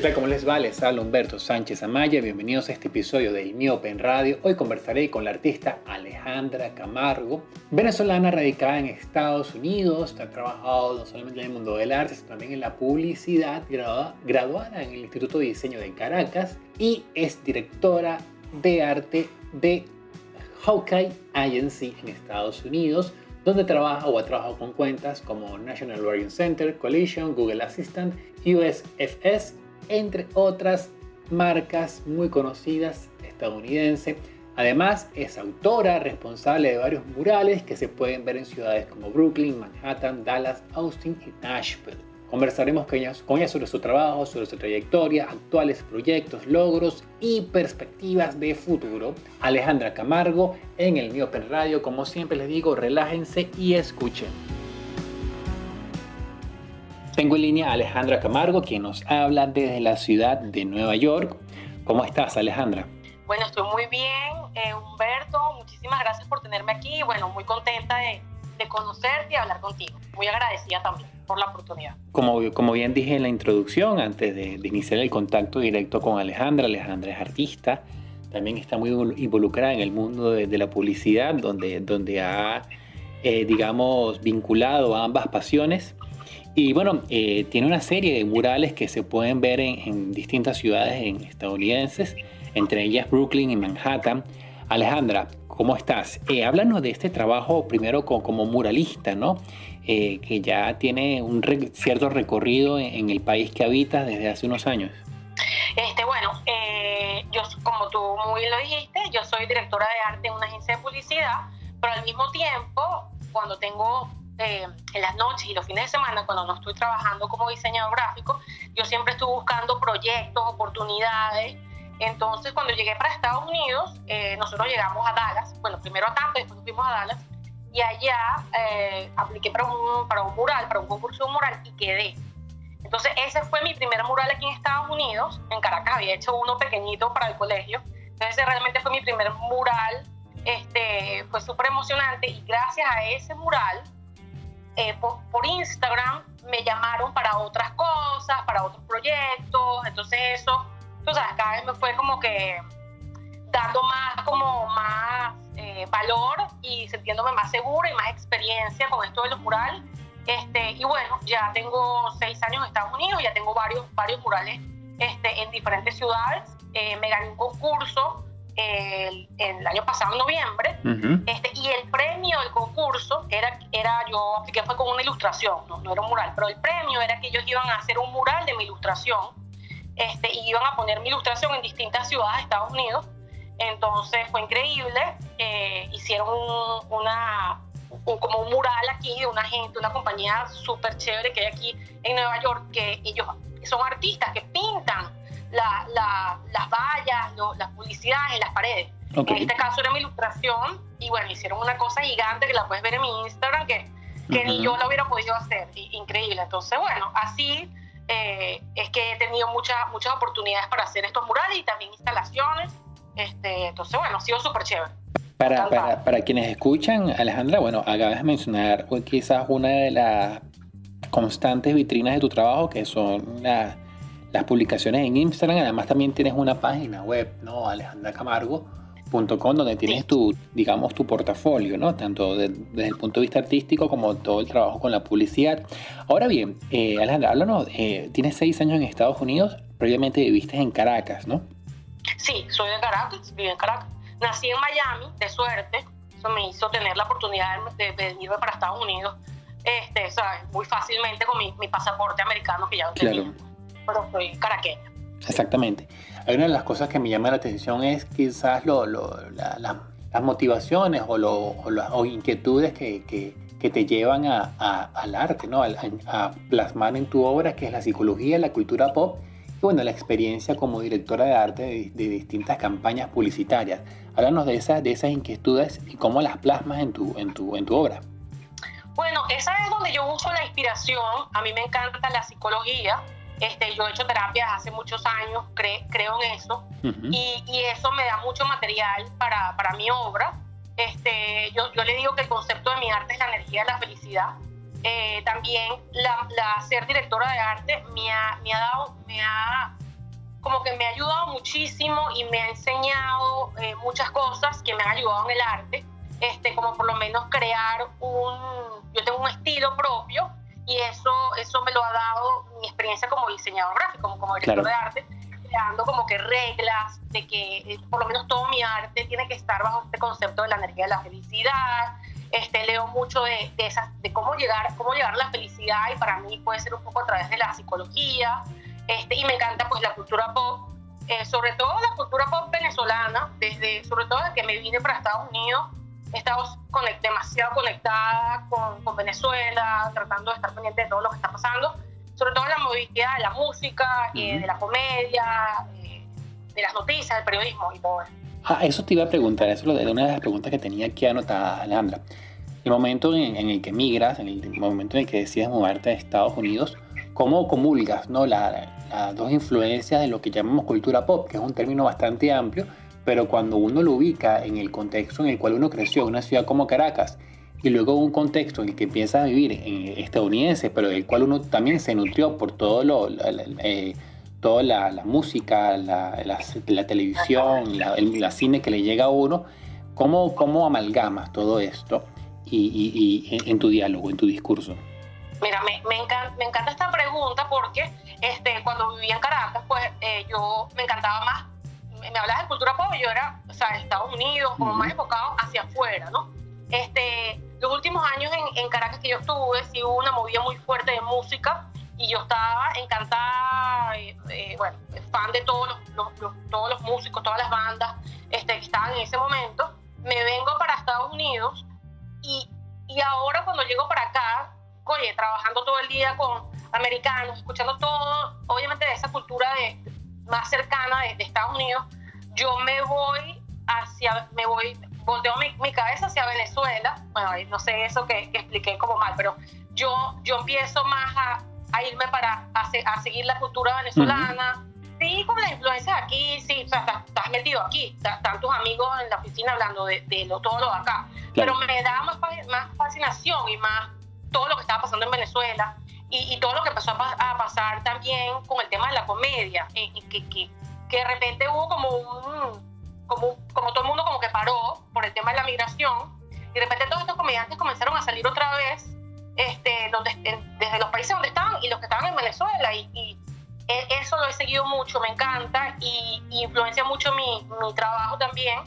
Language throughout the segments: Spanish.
¿Qué tal? ¿Cómo les va? Les habla Humberto Sánchez Amaya. Bienvenidos a este episodio de Miope en Radio. Hoy conversaré con la artista Alejandra Camargo, venezolana radicada en Estados Unidos. Ha trabajado no solamente en el mundo del arte, sino también en la publicidad, graduada en el Instituto de Diseño de Caracas y es directora de arte de Hawkeye Agency en Estados Unidos donde trabaja o ha trabajado con cuentas como National Learning Center, Collision, Google Assistant, USFS, entre otras marcas muy conocidas estadounidenses. Además, es autora responsable de varios murales que se pueden ver en ciudades como Brooklyn, Manhattan, Dallas, Austin y Nashville. Conversaremos con ella, sobre su trabajo, sobre su trayectoria, actuales proyectos, logros y perspectivas de futuro. Alejandra Camargo en el Miopen Radio. Como siempre les digo, relájense y escuchen. Tengo en línea a Alejandra Camargo, quien nos habla desde la ciudad de Nueva York. ¿Cómo estás, Alejandra? Bueno, estoy muy bien, eh, Humberto. Muchísimas gracias por tenerme aquí. Bueno, muy contenta de, de conocerte y hablar contigo. Muy agradecida también por la oportunidad. Como, como bien dije en la introducción, antes de, iniciar el contacto directo con Alejandra, Alejandra es artista, también está muy involucrada en el mundo de, la publicidad, donde, donde ha, eh, digamos, vinculado ambas pasiones. Y bueno, eh, tiene una serie de murales que se pueden ver en, distintas ciudades estadounidenses, entre ellas Brooklyn y Manhattan. Alejandra, ¿cómo estás? Eh, háblanos de este trabajo primero como, muralista, ¿no? Eh, que ya tiene un cierto recorrido en, el país que habitas desde hace unos años. Este, bueno, eh, yo como tú muy lo dijiste, yo soy directora de arte en una agencia de publicidad, pero al mismo tiempo, cuando tengo eh, en las noches y los fines de semana, cuando no estoy trabajando como diseñador gráfico, yo siempre estoy buscando proyectos, oportunidades. Entonces, cuando llegué para Estados Unidos, nosotros llegamos a Dallas, bueno, primero a Tampa, después fuimos a Dallas, y allá eh, apliqué para un, para un mural, para un concurso de mural y quedé. Entonces ese fue mi primer mural aquí en Estados Unidos, en Caracas, había hecho uno pequeñito para el colegio, entonces ese realmente fue mi primer mural, este, fue súper emocionante y gracias a ese mural, eh, por, Instagram me llamaron para otras cosas, para otros proyectos, entonces eso, tú sabes, cada vez me fue como que dando más, como más eh, valor y sintiéndome más segura y más experiencia con esto de los murales. Este, y bueno, ya tengo seis años en Estados Unidos, ya tengo varios, varios murales este, en diferentes ciudades. Eh, me gané un concurso el, el, año pasado, en noviembre, este, y el premio del concurso era, era yo apliqué fue con una ilustración, no, no, era un mural, pero el premio era que ellos iban a hacer un mural de mi ilustración este, y iban a poner mi ilustración en distintas ciudades de Estados Unidos entonces fue increíble. Eh, hicieron una, como un mural aquí de una gente, una compañía súper chévere que hay aquí en Nueva York, que ellos son artistas que pintan las vallas, las publicidades en las paredes. En este caso era mi ilustración y bueno, hicieron una cosa gigante que la puedes ver en mi Instagram que, que ni yo lo hubiera podido hacer. Increíble. Entonces, bueno, así eh, es que he tenido muchas muchas oportunidades para hacer estos murales y también instalaciones. Este, entonces, bueno, ha sido súper chévere. Para, para, para, quienes escuchan, Alejandra, bueno, acabas de mencionar quizás una de las constantes vitrinas de tu trabajo, que son las publicaciones en Instagram. Además, también tienes una página web, ¿no? alejandracamargo.com, donde tienes tu, digamos, tu portafolio, ¿no? Tanto desde el punto de vista artístico como todo el trabajo con la publicidad. Ahora bien, eh, Alejandra, háblanos, eh, tienes seis años en Estados Unidos, previamente viviste en Caracas, ¿no? Sí, soy de Caracas, vivo en Caracas. Nací en Miami, de suerte. Eso me hizo tener la oportunidad de, venirme para Estados Unidos este, ¿sabes? muy fácilmente con mi, pasaporte americano que ya lo tenía. Pero soy caraqueña. Exactamente. Hay una de las cosas que me llama la atención es quizás lo, las motivaciones o, o, inquietudes que, que, te llevan a, al arte, ¿no? A, a, plasmar en tu obra, que es la psicología, la cultura pop y bueno, la experiencia como directora de arte de, distintas campañas publicitarias. Háblanos de esas, de esas inquietudes y cómo las plasmas en tu, en tu, en tu obra. Bueno, esa es donde yo uso la inspiración. A mí me encanta la psicología. Este, yo he hecho terapias hace muchos años, creo en eso, y, y, eso me da mucho material para, para mi obra. Este, yo, yo le digo que el concepto de mi arte es la energía de la felicidad. Eh, también la, ser directora de arte me ha, me ha dado, me ha como que me ha ayudado muchísimo y me ha enseñado eh, muchas cosas que me han ayudado en el arte, este, como por lo menos crear un, yo tengo un estilo propio y eso, eso me lo ha dado mi experiencia diseñador gráfico, como, como director de arte, creando como que reglas de que eh, por lo menos todo mi arte tiene que estar bajo este concepto de la energía de la felicidad. Este, leo mucho de, de, esas, de cómo, llegar, cómo llegar a la felicidad y para mí puede ser un poco a través de la psicología. Este, y me encanta pues la cultura pop, eh, sobre todo la cultura pop venezolana, desde, sobre todo desde que me vine para Estados Unidos, he estado demasiado conectada con, con, Venezuela, tratando de estar pendiente de todo lo que está pasando, sobre todo la movilidad de la música, eh, de la comedia, eh, de las noticias, del periodismo y todo eso. Ah, eso te iba a preguntar, eso es una de las preguntas que tenía aquí anotada, Alejandra. El momento en, en el que migras, en el momento en el que decides moverte a Estados Unidos, ¿cómo comulgas ¿no? La, las dos influencias de lo que llamamos cultura pop, que es un término bastante amplio, pero cuando uno lo ubica en el contexto en el cual uno creció, en una ciudad como Caracas, y luego un contexto en el que empieza a vivir en estadounidense, pero del cual uno también se nutrió por todo lo, eh, toda la, música, la, la, televisión, la, cine que le llega a uno, ¿cómo, cómo amalgamas todo esto y, y, en tu diálogo, en tu discurso? Mira, me, me, encanta, me encanta esta pregunta porque este, cuando vivía en Caracas, pues eh, yo me encantaba más, me, hablaba de cultura pop, yo era, o sea, Estados Unidos, como más enfocado hacia afuera, ¿no? Este, los últimos años en, Caracas que yo estuve, sí hubo una movida muy fuerte de música y yo estaba encantada, eh, eh, bueno, fan de todos los, todos los músicos, todas las bandas este, que estaban en ese momento. Me vengo para Estados Unidos y, y ahora cuando llego para acá, oye, trabajando todo el día con americanos, escuchando todo, obviamente de esa cultura de, más cercana de, Estados Unidos, yo me voy hacia, me voy, volteo mi, mi cabeza hacia Venezuela, bueno, no sé eso que, expliqué como mal, pero yo, yo empiezo más a, a irme para, a, a, seguir la cultura venezolana, sí, con la influencia de aquí, sí, o sea, estás, metido aquí, están tus amigos en la oficina hablando de, de lo, todo lo de acá, pero me da más, más fascinación y más todo lo que estaba pasando en Venezuela y, todo lo que empezó a, pasar también con el tema de la comedia, eh, que, que, que, de repente hubo como un, como, como todo el mundo como que paró por el tema de la migración, y de repente todos estos comediantes comenzaron a salir otra vez este, donde, desde los países donde estaban y los que estaban en Venezuela, y, e, eso lo he seguido mucho, me encanta, y, influencia mucho mi, mi, trabajo también,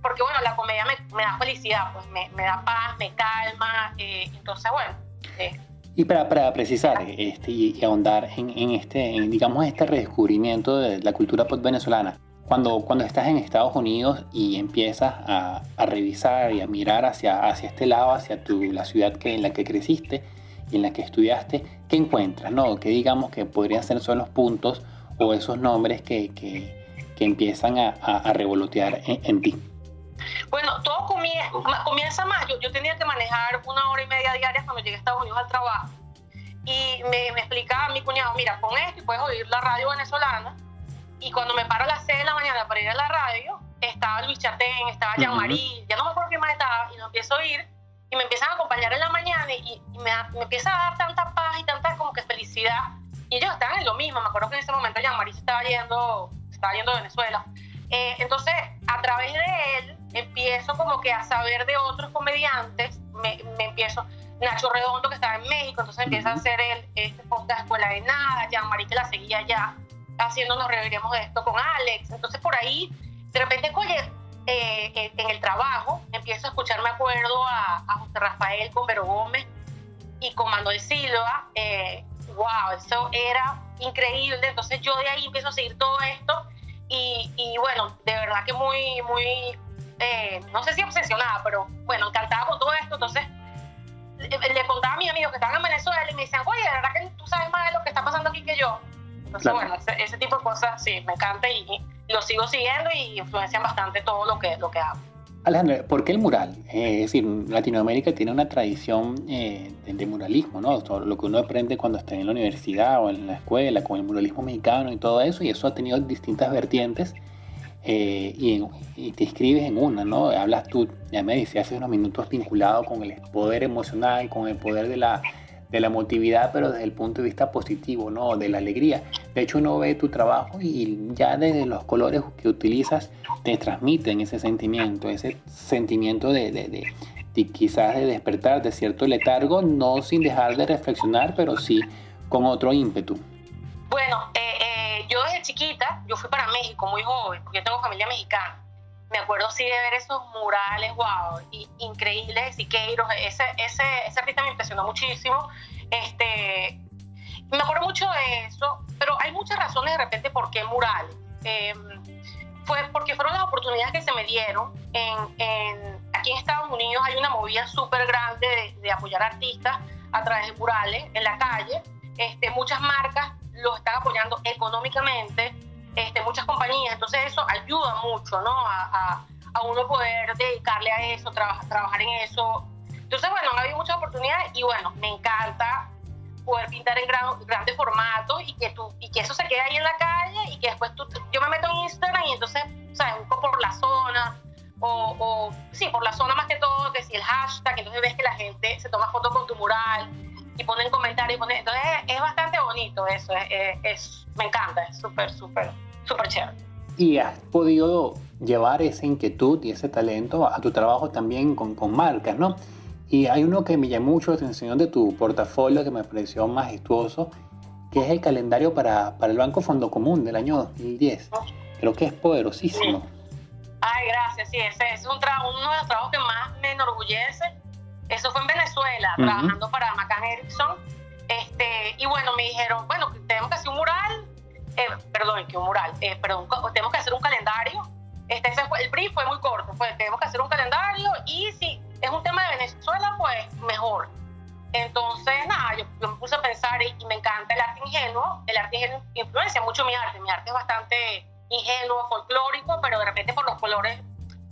porque bueno, la comedia me, me da felicidad, pues me, me, da paz, me calma, eh, entonces bueno. Eh, y para, para precisar este, y, ahondar en, en este, en, digamos, este redescubrimiento de la cultura pop venezolana, cuando, cuando estás en Estados Unidos y empiezas a, a, revisar y a mirar hacia, hacia este lado, hacia tu, la ciudad que, en la que creciste y en la que estudiaste, ¿qué encuentras? No? ¿Qué digamos que podrían ser son los puntos o esos nombres que, que, que empiezan a, a revolotear en, en ti? Bueno, todo comienza, más. Yo, yo, tenía que manejar una hora y media diaria cuando llegué a Estados Unidos al trabajo. Y me, me explicaba mi cuñado, mira, con esto y puedes oír la radio venezolana. Y cuando me paro a las 6 de la mañana para ir a la radio, estaba Luis Chatén, estaba Jean-Marie, ya no me acuerdo quién más estaba, y lo empiezo a oír. Y me empiezan a acompañar en la mañana y, me, me, empieza a dar tanta paz y tanta como que felicidad. Y ellos estaban en lo mismo. Me acuerdo que en ese momento Jean-Marie se estaba yendo, estaba yendo a Venezuela. Eh, entonces, a través de él, empiezo como que a saber de otros comediantes, me, me empiezo, Nacho Redondo que estaba en México, entonces empieza a hacer el, este podcast Escuela de Nada, María que la seguía ya, haciendo nos de esto con Alex, entonces por ahí, de repente, oye, eh, en el trabajo, empiezo a escuchar, me acuerdo, a, a José Rafael con Vero Gómez y con Manuel Silva, eh, wow, eso era increíble, entonces yo de ahí empiezo a seguir todo esto y, y bueno, de verdad que muy, muy eh, no sé si obsesionada, pero bueno, encantada con todo Entonces, bueno, ese, tipo de cosas sí, me encanta y, lo sigo siguiendo y influencian bastante todo lo que, lo que hago. Alejandro, ¿por qué el mural? Eh, es decir, Latinoamérica tiene una tradición eh, de, muralismo, ¿no? Todo lo que uno aprende cuando está en la universidad o en la escuela, con el muralismo mexicano y todo eso, y eso ha tenido distintas vertientes eh, y, te inscribes en una, ¿no? Hablas tú, ya me dice hace unos minutos vinculado con el poder emocional, con el poder de la, de la emotividad, pero desde el punto de vista positivo, ¿no? De la alegría. De hecho, uno ve tu trabajo y ya desde los colores que utilizas te transmiten ese sentimiento, ese sentimiento de, de, quizás de despertar de cierto letargo, no sin dejar de reflexionar, pero sí con otro ímpetu. Bueno, eh, eh, yo desde chiquita, yo fui para México muy joven, porque yo tengo familia mexicana me acuerdo sí de ver esos murales, wow, y, increíbles de Siqueiros, ese, ese, ese artista me impresionó muchísimo. Este, me acuerdo mucho de eso, pero hay muchas razones de repente por qué murales. Em, fue porque fueron las oportunidades que se me dieron. En, aquí en Estados Unidos hay una movida súper grande de, de, apoyar artistas a través de murales en la calle. Este, muchas marcas los están apoyando económicamente este, muchas compañías, entonces eso ayuda mucho, ¿no? A, a, uno poder dedicarle a eso, trabajar en eso. Entonces, bueno, ha habido muchas oportunidades y bueno, me encanta poder pintar en gran, grandes formatos y que, tú, y que eso se quede ahí en la calle y que después tú, yo me meto en Instagram y entonces, ¿sabes? Busco por la zona o, o, sí, por la zona más que todo, que si el hashtag, entonces ves que la gente se toma fotos con tu mural y ponen comentarios, entonces es, bastante bonito eso, es, es me encanta, es súper, súper súper chévere. Y has podido llevar esa inquietud y ese talento a tu trabajo también con, con marcas, ¿no? Y hay uno que me llamó mucho la atención de tu portafolio que me pareció majestuoso, que es el calendario para, para el Banco Fondo Común del año 2010. Creo que es poderosísimo. Ay, gracias, sí, ese es un uno de los trabajos que más me enorgullece. Eso fue en Venezuela, trabajando para McCann Erickson. Este, y bueno, me dijeron, bueno, tenemos que hacer un mural eh, perdón, que un mural, eh, perdón, tenemos que hacer un calendario. Este, el brief fue muy corto, fue, tenemos que hacer un calendario y si es un tema de Venezuela, pues mejor. Entonces, nada, yo, me puse a pensar y, me encanta el arte ingenuo. El arte ingenuo influencia mucho mi arte. Mi arte es bastante ingenuo, folclórico, pero de repente por los colores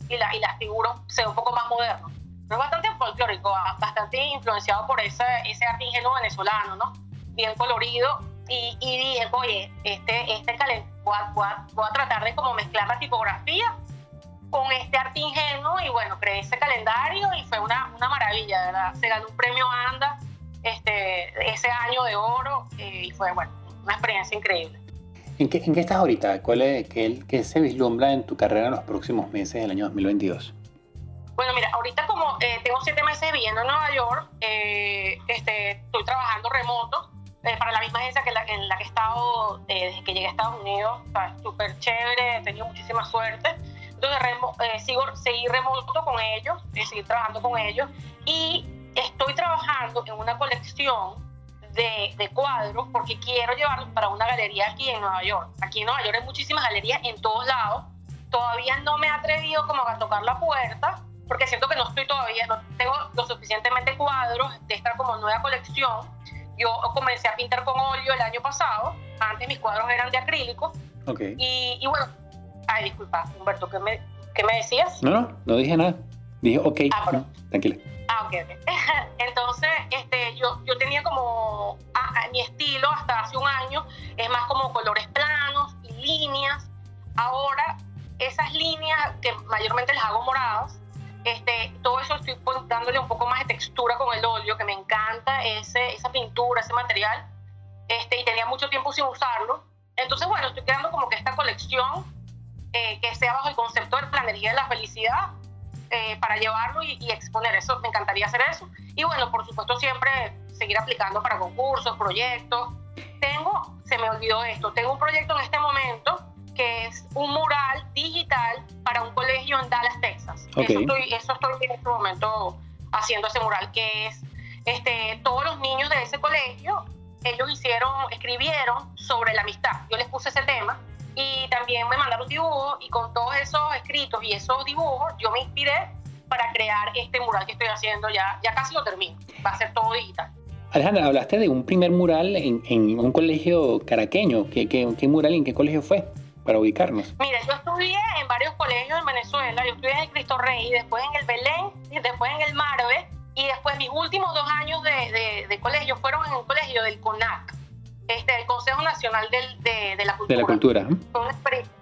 y, la, y las figuras se ve un poco más moderno. Pero bastante folclórico, bastante influenciado por ese, ese arte ingenuo venezolano, ¿no? Bien colorido y, dije, oye, este, este voy a, voy, a, tratar de como mezclar la tipografía con este arte ingenuo y bueno, creé ese calendario y fue una, una maravilla, ¿verdad? Se ganó un premio ANDA este, ese año de oro eh, y fue, bueno, una experiencia increíble. ¿En qué, ¿En qué, estás ahorita? ¿Cuál es, qué, qué, se vislumbra en tu carrera en los próximos meses del año 2022? Bueno, mira, ahorita como eh, tengo siete meses viviendo en Nueva York, eh, este, estoy trabajando remoto eh, para la misma agencia que en la que he estado eh, desde que llegué a Estados Unidos, súper chévere, he tenido muchísima suerte. Entonces, eh, sigo, seguir remoto con ellos, seguir trabajando con ellos y estoy trabajando en una colección de, de, cuadros porque quiero llevarlos para una galería aquí en Nueva York. Aquí en Nueva York hay muchísimas galerías en todos lados. Todavía no me he atrevido como a tocar la puerta porque siento que no estoy todavía, no tengo lo suficientemente cuadros de esta como nueva colección yo comencé a pintar con óleo el año pasado. Antes mis cuadros eran de acrílico. Okay. Y, y, bueno, ay, disculpa, Humberto, ¿qué me, qué me decías? No, no, no dije nada. Dije, ok, ah, tranquila. Ah, ok, ok. Entonces, este, yo, yo tenía como mi estilo hasta hace un año, es más como colores planos y líneas. Ahora, esas líneas que mayormente las hago moradas, este, todo eso estoy dándole un poco más de textura con el óleo, que me encanta ese, esa pintura, ese material, este, y tenía mucho tiempo sin usarlo. Entonces, bueno, estoy creando como que esta colección eh, que sea bajo el concepto de la energía de la felicidad eh, para llevarlo y, y, exponer eso. Me encantaría hacer eso. Y bueno, por supuesto, siempre seguir aplicando para concursos, proyectos. Tengo, se me olvidó esto, tengo un proyecto en este momento que es un mural digital para un colegio en Dallas, Texas. Eso, estoy, eso estoy en este momento haciendo ese mural, que es este, todos los niños de ese colegio, ellos hicieron, escribieron sobre la amistad. Yo les puse ese tema y también me mandaron dibujos y con todos esos escritos y esos dibujos yo me inspiré para crear este mural que estoy haciendo. Ya, ya casi lo termino, va a ser todo digital. Alejandra, hablaste de un primer mural en, en un colegio caraqueño. ¿Qué, qué, qué mural en qué colegio fue? Para ubicarnos? Mira, yo estudié en varios colegios en Venezuela. Yo estudié en el Cristo Rey, después en el Belén, y después en el Marve, y después mis últimos dos años de, de, colegio fueron en un colegio del CONAC, este, el Consejo Nacional del, de, de, la Cultura. De la Cultura. Fue una experiencia,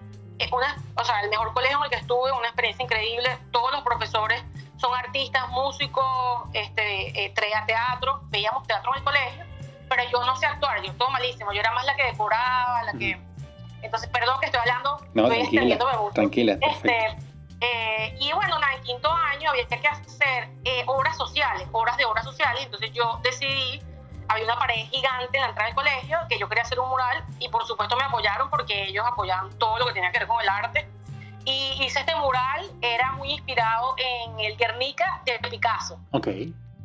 o sea, el mejor colegio en el que estuve, una experiencia increíble. Todos los profesores son artistas, músicos, este, eh, teatro, veíamos teatro en el colegio, pero yo no sé actuar, yo todo malísimo, yo era más la que decoraba, la que... Entonces, perdón que estoy hablando, no, estoy tranquila, tranquila, este, eh, y bueno, en quinto año había que hacer eh, obras sociales, obras de obras sociales, entonces yo decidí, había una pared gigante en la entrada del colegio, que yo quería hacer un mural, y por supuesto me apoyaron porque ellos apoyaban todo lo que tenía que ver con el arte, y hice este mural, era muy inspirado en el Guernica de Picasso. Ok.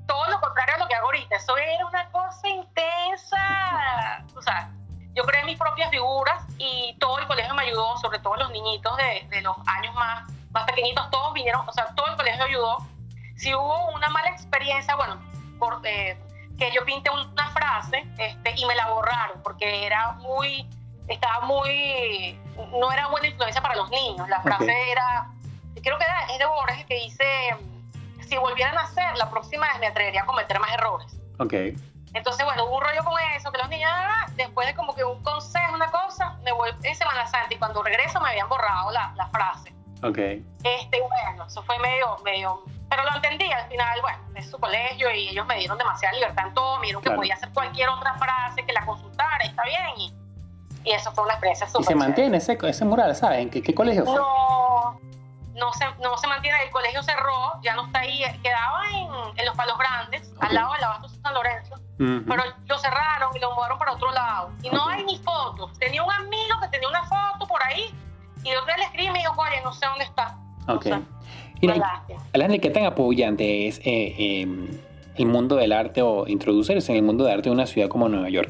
Todo lo contrario a lo que hago ahorita. Eso era una cosa intensa. O sea, yo creé mis propias figuras y todo el colegio me ayudó, sobre todo los niñitos de, de los años más, más pequeñitos, todos vinieron, o sea, todo el colegio ayudó. Si hubo una mala experiencia, bueno, por, eh, que yo pinté una frase este, y me la borraron porque era muy estaba muy, no era buena influencia para los niños. La frase era, creo que era, es de Borges que dice, si volvieran a hacer, la próxima vez me atrevería a cometer más errores. Ok. Entonces, bueno, hubo un rollo con eso, que los niños, ah, después de como que un consejo, una cosa, me voy en Semana Santa y cuando regreso me habían borrado la, la frase. Ok. Este, bueno, eso fue medio, medio, pero lo entendí al final, bueno, es su colegio y ellos me dieron demasiada libertad en todo, me dijeron que podía hacer cualquier otra frase, que la consultara, está bien, y y eso fue una experiencia súper ¿Y se mantiene ese, ese mural, sabes? ¿En qué, colegio fue? No, no se, no se mantiene, el colegio cerró, ya no está ahí, quedaba en, en los Palos Grandes, al lado del Abasto San Lorenzo, pero lo cerraron y lo mudaron para otro lado. Y no hay ni fotos. Tenía un amigo que tenía una foto por ahí y yo le escribí y me dijo, oye, no sé dónde está. Ok. Mira, ¿qué tan apoyante es eh, em, el mundo del arte o introducirse en el mundo del arte de una ciudad como Nueva York?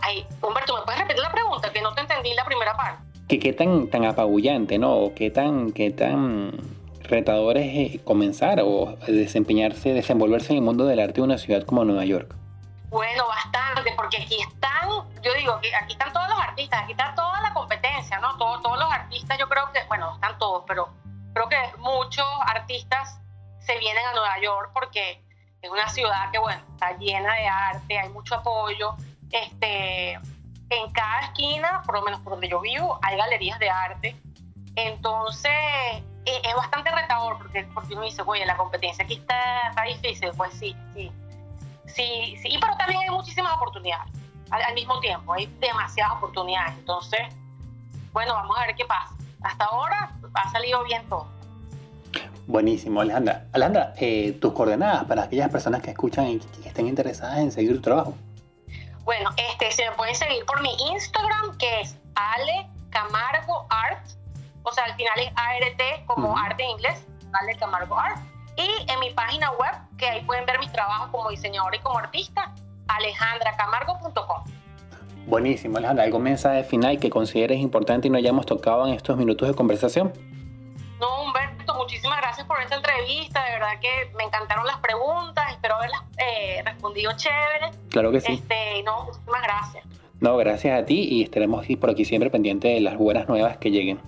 Ay, Humberto, ¿me puedes repetir la pregunta? Que no te entendí la primera parte. Que qué tan, tan apabullante, ¿no? O qué tan, qué tan retador es eh, comenzar o desempeñarse, desenvolverse en el mundo del arte de una ciudad como Nueva York. Bueno, bastante, porque aquí están, yo digo que aquí están todos los artistas, aquí está toda la competencia, ¿no? Todos, todos los artistas, yo creo que, bueno, están todos, pero creo que muchos artistas se vienen a Nueva York porque es una ciudad que, bueno, está llena de arte, hay mucho apoyo, este, en cada esquina, por lo menos por donde yo vivo, hay galerías de arte. Entonces, e, es bastante retador porque, porque uno dice, oye, la competencia aquí está, está difícil. Pues sí, sí, sí, sí. Pero también hay muchísimas oportunidades. Al, mismo tiempo, hay demasiadas oportunidades. Entonces, bueno, vamos a ver qué pasa. Hasta ahora ha salido bien todo. Buenísimo, Alejandra. Alejandra, eh, tus coordenadas para aquellas personas que escuchan y que estén interesadas en seguir tu trabajo. Bueno, este, se me pueden seguir por mi Instagram, que es Ale Camargo Art. O sea, al final es ART como arte en inglés, Ale Camargo Art. Y en mi página web, que ahí pueden ver mis trabajos como diseñadora y como artista, alejandracamargo.com. Buenísimo, Alejandra. ¿Algún mensaje final que consideres importante y no hayamos tocado en estos minutos de conversación? Muchísimas gracias por esta entrevista. De verdad que me encantaron las preguntas. Espero haberlas eh, respondido chévere. Claro que sí. Este, no, muchísimas gracias. No, gracias a ti y estaremos por aquí siempre pendientes de las buenas nuevas que lleguen.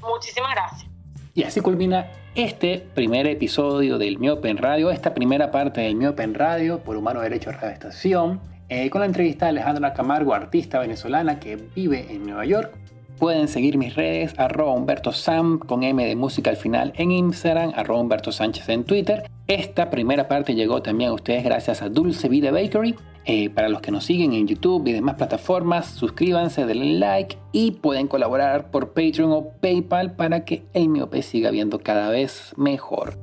Muchísimas gracias. Y así culmina este primer episodio del Miopen Radio, esta primera parte del Miopen Radio por Humano Derecho Radio Estación, eh, con la entrevista de Alejandra Camargo, artista venezolana que vive en Nueva York. Pueden seguir mis redes, arroba Humberto Sam con M de música al final en Instagram, arroba Humberto Sánchez en Twitter. Esta primera parte llegó también a ustedes gracias a Dulce Vida Bakery. Eh, para los que nos siguen en YouTube y demás plataformas, suscríbanse, denle like y pueden colaborar por Patreon o PayPal para que el miope siga viendo cada vez mejor.